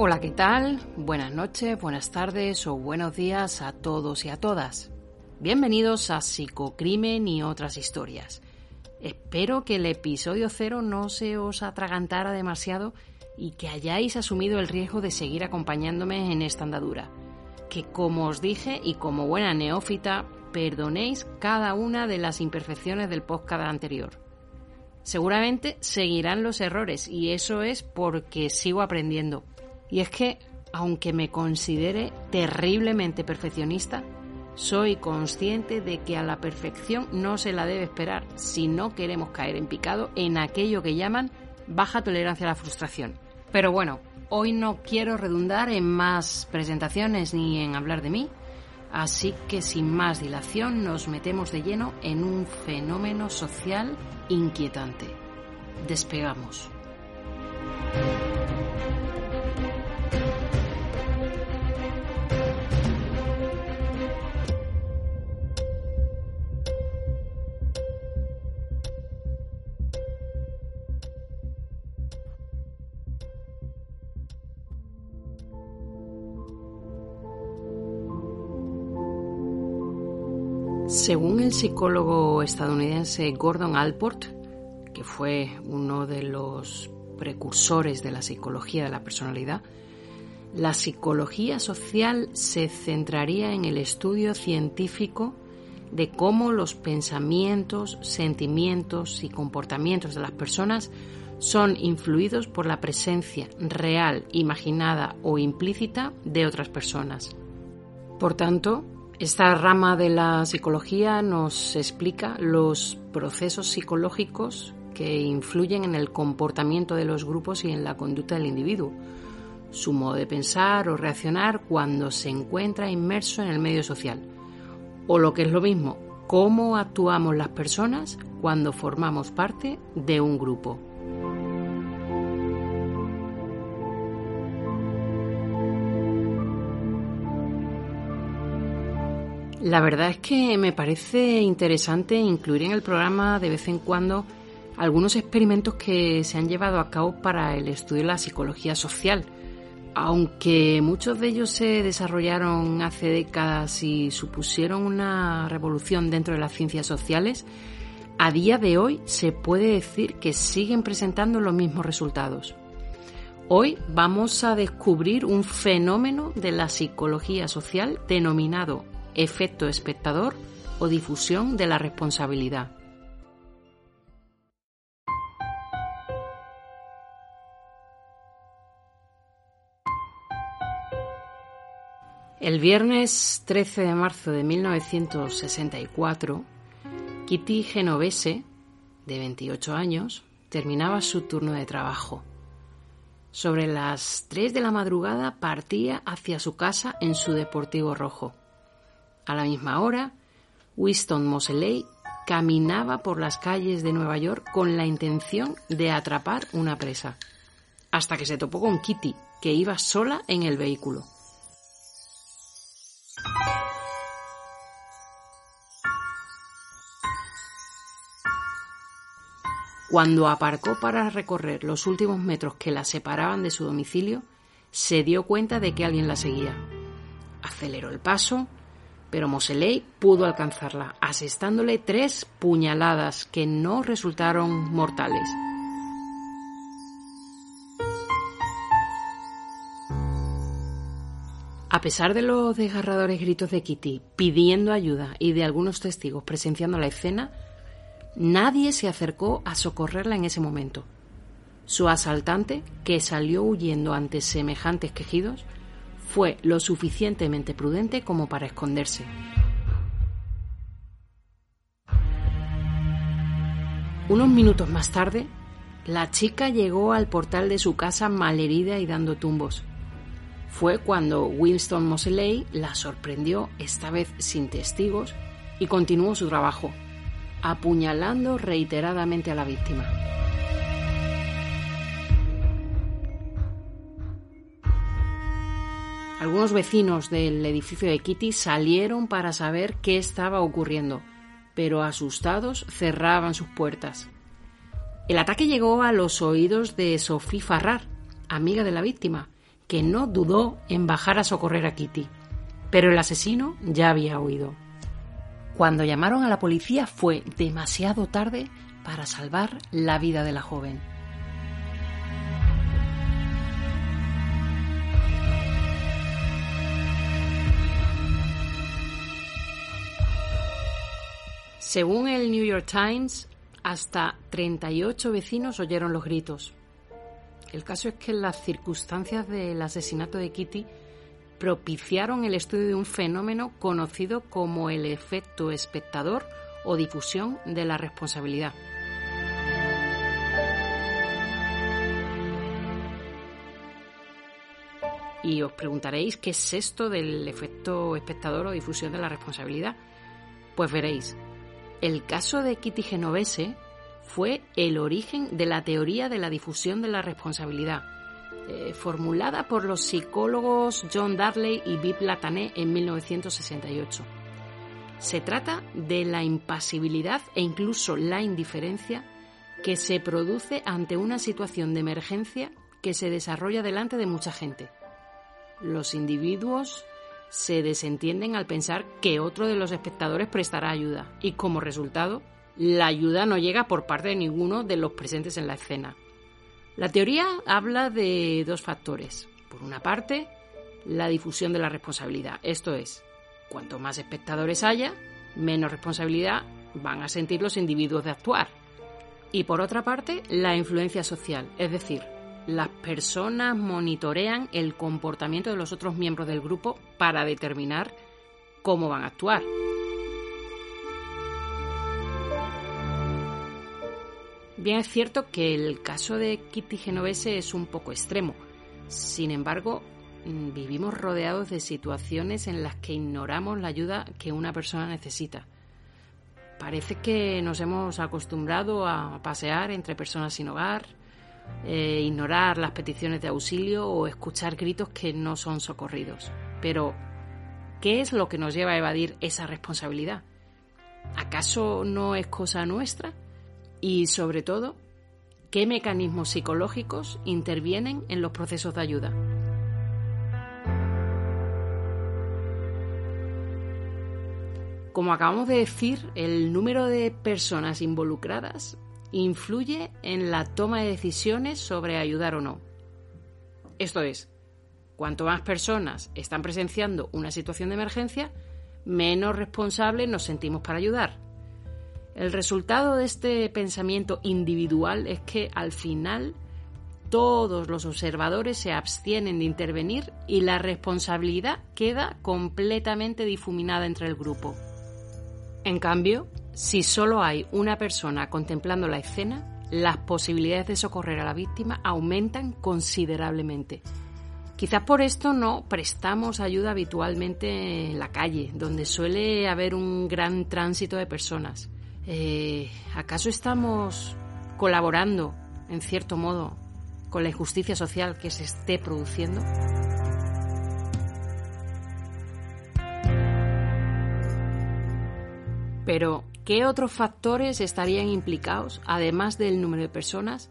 Hola, ¿qué tal? Buenas noches, buenas tardes o buenos días a todos y a todas. Bienvenidos a Psicocrimen y otras historias. Espero que el episodio cero no se os atragantara demasiado y que hayáis asumido el riesgo de seguir acompañándome en esta andadura. Que como os dije y como buena neófita, perdonéis cada una de las imperfecciones del podcast anterior. Seguramente seguirán los errores y eso es porque sigo aprendiendo. Y es que, aunque me considere terriblemente perfeccionista, soy consciente de que a la perfección no se la debe esperar si no queremos caer en picado en aquello que llaman baja tolerancia a la frustración. Pero bueno, hoy no quiero redundar en más presentaciones ni en hablar de mí, así que sin más dilación nos metemos de lleno en un fenómeno social inquietante. Despegamos. Según el psicólogo estadounidense Gordon Alport, que fue uno de los precursores de la psicología de la personalidad, la psicología social se centraría en el estudio científico de cómo los pensamientos, sentimientos y comportamientos de las personas son influidos por la presencia real, imaginada o implícita de otras personas. Por tanto, esta rama de la psicología nos explica los procesos psicológicos que influyen en el comportamiento de los grupos y en la conducta del individuo, su modo de pensar o reaccionar cuando se encuentra inmerso en el medio social, o lo que es lo mismo, cómo actuamos las personas cuando formamos parte de un grupo. La verdad es que me parece interesante incluir en el programa de vez en cuando algunos experimentos que se han llevado a cabo para el estudio de la psicología social. Aunque muchos de ellos se desarrollaron hace décadas y supusieron una revolución dentro de las ciencias sociales, a día de hoy se puede decir que siguen presentando los mismos resultados. Hoy vamos a descubrir un fenómeno de la psicología social denominado efecto espectador o difusión de la responsabilidad. El viernes 13 de marzo de 1964, Kitty Genovese, de 28 años, terminaba su turno de trabajo. Sobre las 3 de la madrugada partía hacia su casa en su deportivo rojo. A la misma hora, Winston Moseley caminaba por las calles de Nueva York con la intención de atrapar una presa, hasta que se topó con Kitty, que iba sola en el vehículo. Cuando aparcó para recorrer los últimos metros que la separaban de su domicilio, se dio cuenta de que alguien la seguía. Aceleró el paso pero Moseley pudo alcanzarla, asestándole tres puñaladas que no resultaron mortales. A pesar de los desgarradores gritos de Kitty pidiendo ayuda y de algunos testigos presenciando la escena, nadie se acercó a socorrerla en ese momento. Su asaltante, que salió huyendo ante semejantes quejidos, fue lo suficientemente prudente como para esconderse. Unos minutos más tarde, la chica llegó al portal de su casa malherida y dando tumbos. Fue cuando Winston Moseley la sorprendió, esta vez sin testigos, y continuó su trabajo, apuñalando reiteradamente a la víctima. Algunos vecinos del edificio de Kitty salieron para saber qué estaba ocurriendo, pero asustados cerraban sus puertas. El ataque llegó a los oídos de Sophie Farrar, amiga de la víctima, que no dudó en bajar a socorrer a Kitty, pero el asesino ya había huido. Cuando llamaron a la policía fue demasiado tarde para salvar la vida de la joven. Según el New York Times, hasta 38 vecinos oyeron los gritos. El caso es que las circunstancias del asesinato de Kitty propiciaron el estudio de un fenómeno conocido como el efecto espectador o difusión de la responsabilidad. Y os preguntaréis qué es esto del efecto espectador o difusión de la responsabilidad. Pues veréis, el caso de Kitty Genovese fue el origen de la teoría de la difusión de la responsabilidad, eh, formulada por los psicólogos John Darley y Vip Latané en 1968. Se trata de la impasibilidad e incluso la indiferencia que se produce ante una situación de emergencia que se desarrolla delante de mucha gente. Los individuos se desentienden al pensar que otro de los espectadores prestará ayuda y como resultado la ayuda no llega por parte de ninguno de los presentes en la escena. La teoría habla de dos factores. Por una parte, la difusión de la responsabilidad, esto es, cuanto más espectadores haya, menos responsabilidad van a sentir los individuos de actuar. Y por otra parte, la influencia social, es decir, personas monitorean el comportamiento de los otros miembros del grupo para determinar cómo van a actuar. Bien es cierto que el caso de Kitty Genovese es un poco extremo. Sin embargo, mm, vivimos rodeados de situaciones en las que ignoramos la ayuda que una persona necesita. Parece que nos hemos acostumbrado a pasear entre personas sin hogar, eh, ignorar las peticiones de auxilio o escuchar gritos que no son socorridos. Pero, ¿qué es lo que nos lleva a evadir esa responsabilidad? ¿Acaso no es cosa nuestra? Y sobre todo, ¿qué mecanismos psicológicos intervienen en los procesos de ayuda? Como acabamos de decir, el número de personas involucradas influye en la toma de decisiones sobre ayudar o no. Esto es, cuanto más personas están presenciando una situación de emergencia, menos responsables nos sentimos para ayudar. El resultado de este pensamiento individual es que al final todos los observadores se abstienen de intervenir y la responsabilidad queda completamente difuminada entre el grupo. En cambio, si solo hay una persona contemplando la escena, las posibilidades de socorrer a la víctima aumentan considerablemente. Quizás por esto no prestamos ayuda habitualmente en la calle, donde suele haber un gran tránsito de personas. Eh, ¿Acaso estamos colaborando, en cierto modo, con la injusticia social que se esté produciendo? Pero, ¿qué otros factores estarían implicados, además del número de personas,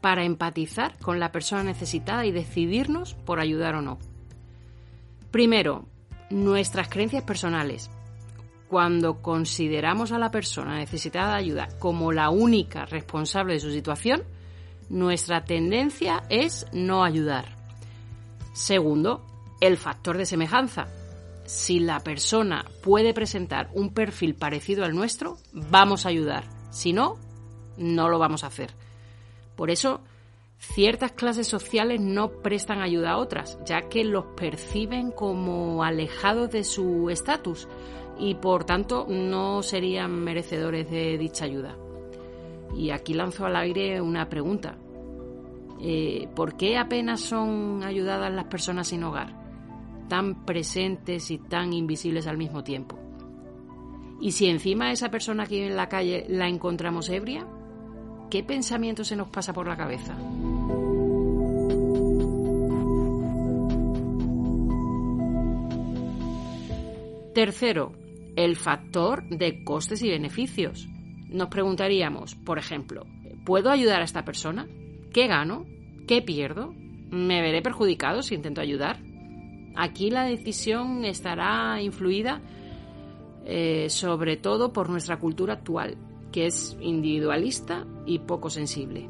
para empatizar con la persona necesitada y decidirnos por ayudar o no? Primero, nuestras creencias personales. Cuando consideramos a la persona necesitada de ayuda como la única responsable de su situación, nuestra tendencia es no ayudar. Segundo, el factor de semejanza si la persona puede presentar un perfil parecido al nuestro, vamos a ayudar. Si no, no lo vamos a hacer. Por eso, ciertas clases sociales no prestan ayuda a otras, ya que los perciben como alejados de su estatus y por tanto no serían merecedores de dicha ayuda. Y aquí lanzo al aire una pregunta. Eh, ¿Por qué apenas son ayudadas las personas sin hogar? Tan presentes y tan invisibles al mismo tiempo. Y si encima esa persona que vive en la calle la encontramos ebria, ¿qué pensamiento se nos pasa por la cabeza? Tercero, el factor de costes y beneficios. Nos preguntaríamos, por ejemplo, ¿puedo ayudar a esta persona? ¿Qué gano? ¿Qué pierdo? ¿Me veré perjudicado si intento ayudar? Aquí la decisión estará influida eh, sobre todo por nuestra cultura actual, que es individualista y poco sensible.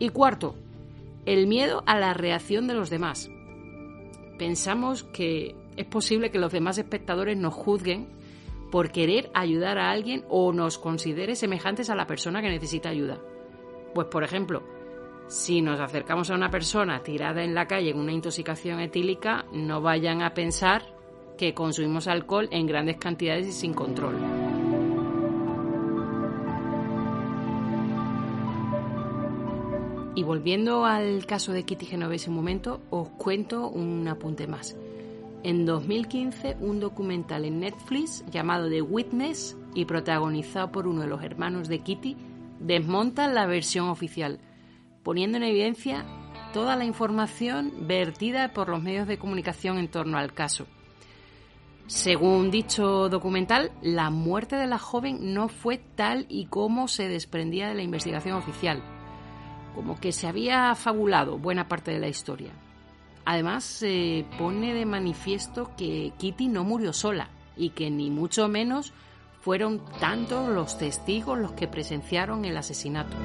Y cuarto, el miedo a la reacción de los demás. Pensamos que es posible que los demás espectadores nos juzguen por querer ayudar a alguien o nos considere semejantes a la persona que necesita ayuda. Pues por ejemplo, si nos acercamos a una persona tirada en la calle en una intoxicación etílica, no vayan a pensar que consumimos alcohol en grandes cantidades y sin control. Y volviendo al caso de Kitty Genovese un momento, os cuento un apunte más. En 2015, un documental en Netflix llamado The Witness y protagonizado por uno de los hermanos de Kitty desmonta la versión oficial, poniendo en evidencia toda la información vertida por los medios de comunicación en torno al caso. Según dicho documental, la muerte de la joven no fue tal y como se desprendía de la investigación oficial, como que se había fabulado buena parte de la historia. Además, se pone de manifiesto que Kitty no murió sola y que ni mucho menos fueron tantos los testigos los que presenciaron el asesinato.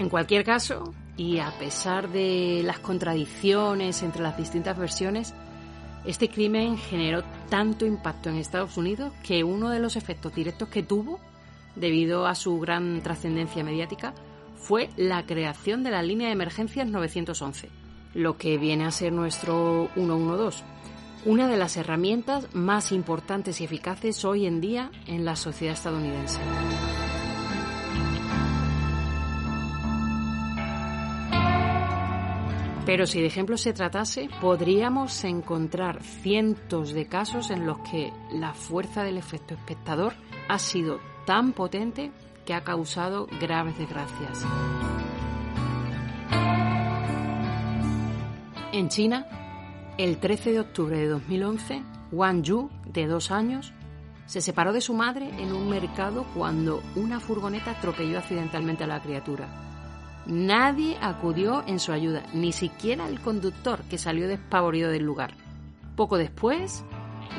En cualquier caso, y a pesar de las contradicciones entre las distintas versiones, este crimen generó tanto impacto en Estados Unidos que uno de los efectos directos que tuvo, debido a su gran trascendencia mediática, fue la creación de la línea de emergencias 911, lo que viene a ser nuestro 112, una de las herramientas más importantes y eficaces hoy en día en la sociedad estadounidense. Pero si de ejemplo se tratase, podríamos encontrar cientos de casos en los que la fuerza del efecto espectador ha sido tan potente que ha causado graves desgracias. En China, el 13 de octubre de 2011, Wang Yu, de dos años, se separó de su madre en un mercado cuando una furgoneta atropelló accidentalmente a la criatura. Nadie acudió en su ayuda, ni siquiera el conductor que salió despavorido del lugar. Poco después,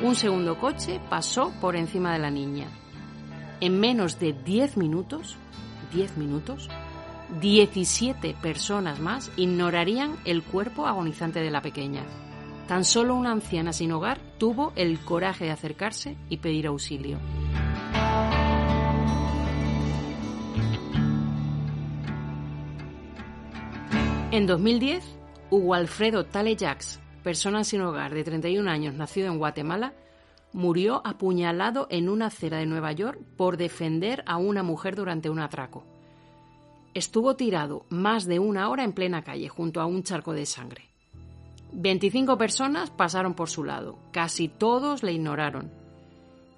un segundo coche pasó por encima de la niña. En menos de 10 minutos, 10 minutos, 17 personas más ignorarían el cuerpo agonizante de la pequeña. Tan solo una anciana sin hogar tuvo el coraje de acercarse y pedir auxilio. En 2010, Hugo Alfredo Tale Jacks, persona sin hogar de 31 años nacido en Guatemala, murió apuñalado en una acera de Nueva York por defender a una mujer durante un atraco. Estuvo tirado más de una hora en plena calle junto a un charco de sangre. 25 personas pasaron por su lado, casi todos le ignoraron.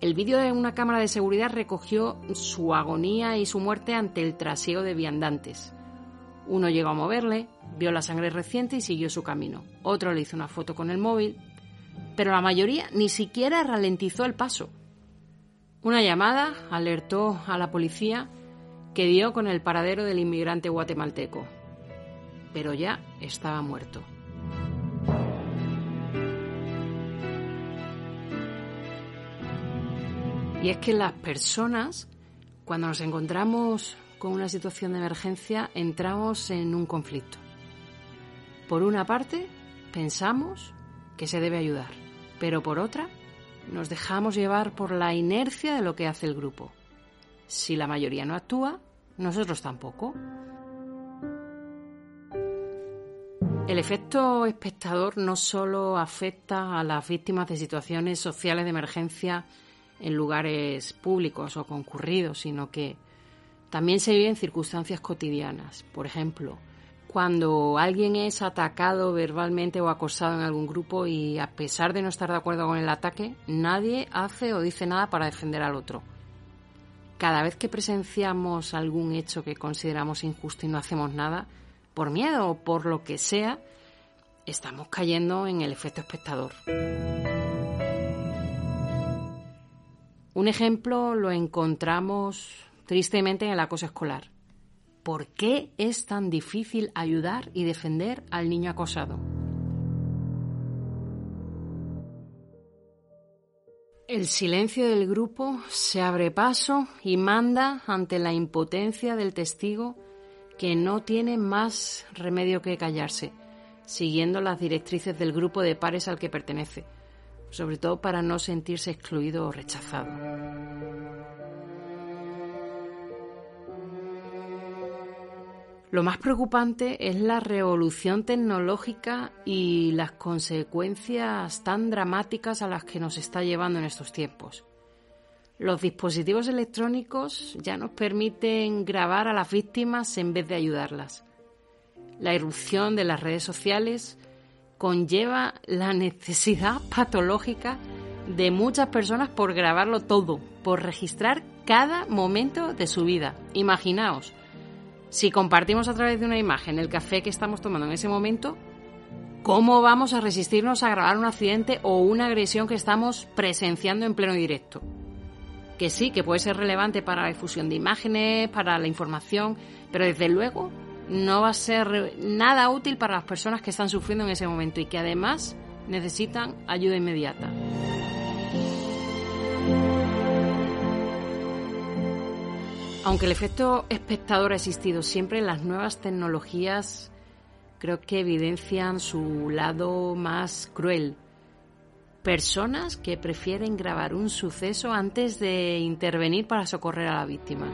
El vídeo de una cámara de seguridad recogió su agonía y su muerte ante el trasiego de viandantes. Uno llegó a moverle, vio la sangre reciente y siguió su camino. Otro le hizo una foto con el móvil, pero la mayoría ni siquiera ralentizó el paso. Una llamada alertó a la policía que dio con el paradero del inmigrante guatemalteco, pero ya estaba muerto. Y es que las personas, cuando nos encontramos con una situación de emergencia, entramos en un conflicto. Por una parte, pensamos que se debe ayudar, pero por otra, nos dejamos llevar por la inercia de lo que hace el grupo. Si la mayoría no actúa, nosotros tampoco. El efecto espectador no solo afecta a las víctimas de situaciones sociales de emergencia en lugares públicos o concurridos, sino que también se vive en circunstancias cotidianas. Por ejemplo, cuando alguien es atacado verbalmente o acosado en algún grupo y a pesar de no estar de acuerdo con el ataque, nadie hace o dice nada para defender al otro. Cada vez que presenciamos algún hecho que consideramos injusto y no hacemos nada, por miedo o por lo que sea, estamos cayendo en el efecto espectador. Un ejemplo lo encontramos tristemente en el acoso escolar. ¿Por qué es tan difícil ayudar y defender al niño acosado? El silencio del grupo se abre paso y manda ante la impotencia del testigo que no tiene más remedio que callarse, siguiendo las directrices del grupo de pares al que pertenece, sobre todo para no sentirse excluido o rechazado. Lo más preocupante es la revolución tecnológica y las consecuencias tan dramáticas a las que nos está llevando en estos tiempos. Los dispositivos electrónicos ya nos permiten grabar a las víctimas en vez de ayudarlas. La irrupción de las redes sociales conlleva la necesidad patológica de muchas personas por grabarlo todo, por registrar cada momento de su vida. Imaginaos, si compartimos a través de una imagen el café que estamos tomando en ese momento, ¿cómo vamos a resistirnos a grabar un accidente o una agresión que estamos presenciando en pleno directo? Que sí, que puede ser relevante para la difusión de imágenes, para la información, pero desde luego no va a ser nada útil para las personas que están sufriendo en ese momento y que además necesitan ayuda inmediata. Aunque el efecto espectador ha existido siempre, las nuevas tecnologías creo que evidencian su lado más cruel. Personas que prefieren grabar un suceso antes de intervenir para socorrer a la víctima.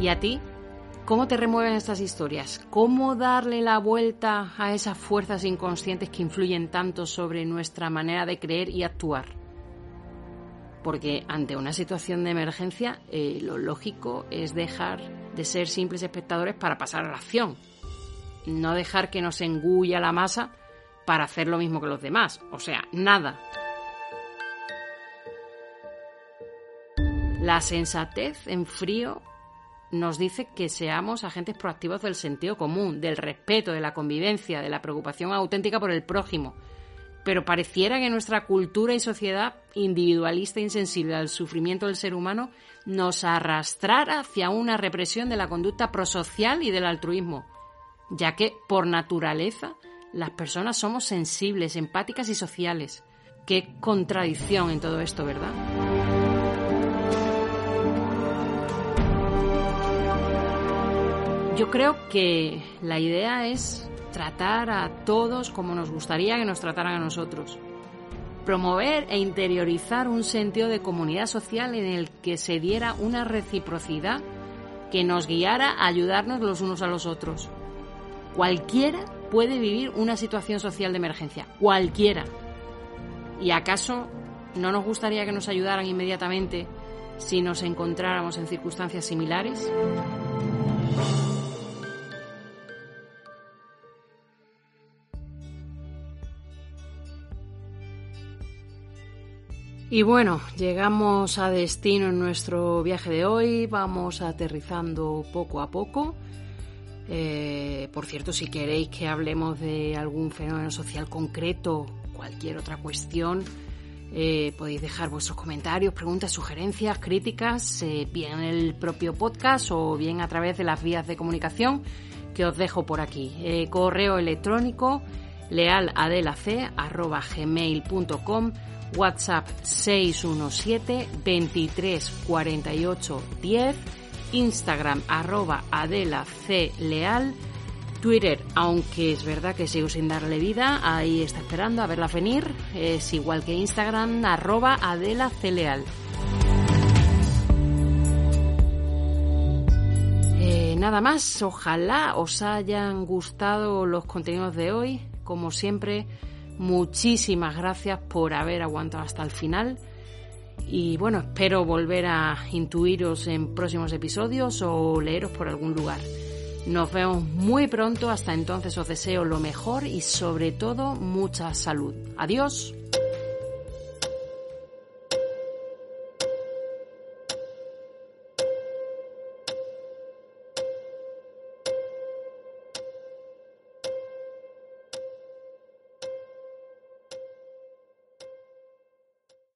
¿Y a ti? ¿Cómo te remueven estas historias? ¿Cómo darle la vuelta a esas fuerzas inconscientes que influyen tanto sobre nuestra manera de creer y actuar? Porque ante una situación de emergencia eh, lo lógico es dejar de ser simples espectadores para pasar a la acción, no dejar que nos engulla la masa para hacer lo mismo que los demás, o sea, nada. La sensatez en frío nos dice que seamos agentes proactivos del sentido común, del respeto, de la convivencia, de la preocupación auténtica por el prójimo, pero pareciera que nuestra cultura y sociedad individualista e insensible al sufrimiento del ser humano nos arrastrara hacia una represión de la conducta prosocial y del altruismo, ya que por naturaleza las personas somos sensibles, empáticas y sociales. Qué contradicción en todo esto, ¿verdad? Yo creo que la idea es tratar a todos como nos gustaría que nos trataran a nosotros. Promover e interiorizar un sentido de comunidad social en el que se diera una reciprocidad que nos guiara a ayudarnos los unos a los otros. Cualquiera puede vivir una situación social de emergencia, cualquiera. ¿Y acaso no nos gustaría que nos ayudaran inmediatamente si nos encontráramos en circunstancias similares? Y bueno, llegamos a destino en nuestro viaje de hoy, vamos aterrizando poco a poco. Eh, por cierto, si queréis que hablemos de algún fenómeno social concreto, cualquier otra cuestión, eh, podéis dejar vuestros comentarios, preguntas, sugerencias, críticas, eh, bien en el propio podcast o bien a través de las vías de comunicación que os dejo por aquí. correo electrónico lealadelac.gmail.com WhatsApp 617 23 48 10, Instagram arroba Adela C. Leal, Twitter, aunque es verdad que sigo sin darle vida, ahí está esperando a verla venir, es igual que Instagram arroba Adela C. Leal. Eh, nada más, ojalá os hayan gustado los contenidos de hoy, como siempre Muchísimas gracias por haber aguantado hasta el final. Y bueno, espero volver a intuiros en próximos episodios o leeros por algún lugar. Nos vemos muy pronto. Hasta entonces os deseo lo mejor y sobre todo mucha salud. Adiós.